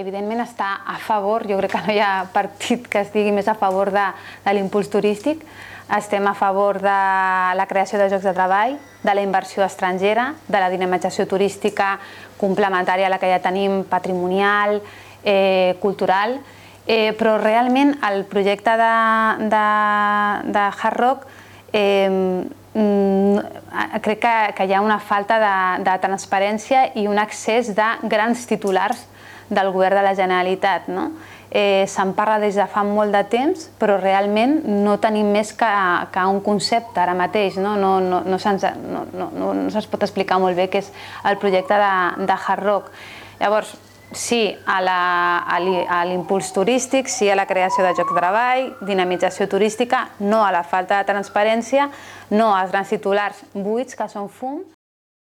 Evidentment està a favor, jo crec que no hi ha partit que estigui més a favor de, de l'impuls turístic. Estem a favor de la creació de llocs de treball, de la inversió estrangera, de la dinamització turística complementària a la que ja tenim, patrimonial, eh, cultural, eh, però realment el projecte de, de, de Hard Rock eh, crec que, que hi ha una falta de, de transparència i un accés de grans titulars del govern de la Generalitat. No? Eh, Se'n parla des de fa molt de temps, però realment no tenim més que, que un concepte ara mateix. No, no, no, no se'ns no, no, no, no se pot explicar molt bé què és el projecte de, de Hard Rock. Llavors, sí a l'impuls turístic, sí a la creació de llocs de treball, dinamització turística, no a la falta de transparència, no als grans titulars buits que són fum,